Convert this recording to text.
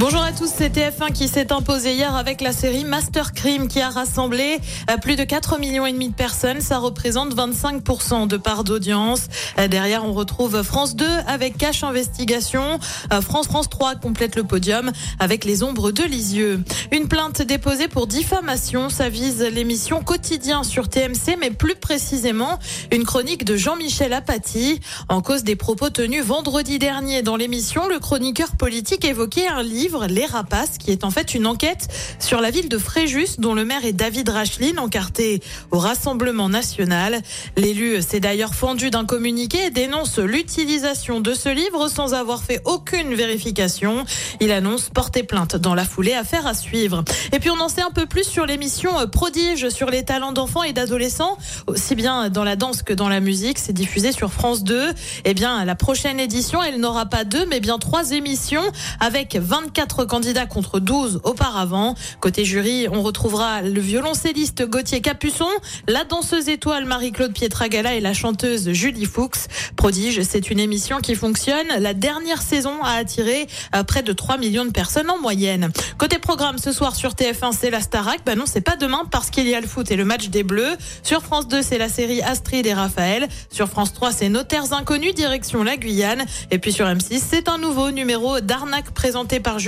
Bonjour à tous, c'est TF1 qui s'est imposé hier avec la série Master Crime qui a rassemblé euh, plus de 4 millions et demi de personnes. Ça représente 25% de part d'audience. Euh, Derrière, on retrouve France 2 avec Cache Investigation. Euh, France France 3 complète le podium avec Les Ombres de Lisieux. Une plainte déposée pour diffamation. Ça vise l'émission Quotidien sur TMC, mais plus précisément une chronique de Jean-Michel Apathy. En cause des propos tenus vendredi dernier dans l'émission, le chroniqueur politique évoquait un livre les Rapaces, qui est en fait une enquête sur la ville de Fréjus, dont le maire est David Racheline, encarté au Rassemblement national. L'élu s'est d'ailleurs fendu d'un communiqué et dénonce l'utilisation de ce livre sans avoir fait aucune vérification. Il annonce porter plainte dans la foulée, affaire à suivre. Et puis on en sait un peu plus sur l'émission Prodige sur les talents d'enfants et d'adolescents, aussi bien dans la danse que dans la musique. C'est diffusé sur France 2. Eh bien, la prochaine édition, elle n'aura pas deux, mais bien trois émissions avec 24 4 candidats contre 12 auparavant. Côté jury, on retrouvera le violoncelliste Gauthier Capuçon, la danseuse étoile Marie-Claude Pietragala et la chanteuse Julie Fuchs. Prodige, c'est une émission qui fonctionne. La dernière saison a attiré euh, près de 3 millions de personnes en moyenne. Côté programme, ce soir sur TF1, c'est la Starac. Ben non, c'est pas demain parce qu'il y a le foot et le match des Bleus. Sur France 2, c'est la série Astrid et Raphaël. Sur France 3, c'est Notaires Inconnus, direction la Guyane. Et puis sur M6, c'est un nouveau numéro d'arnaque présenté par Julie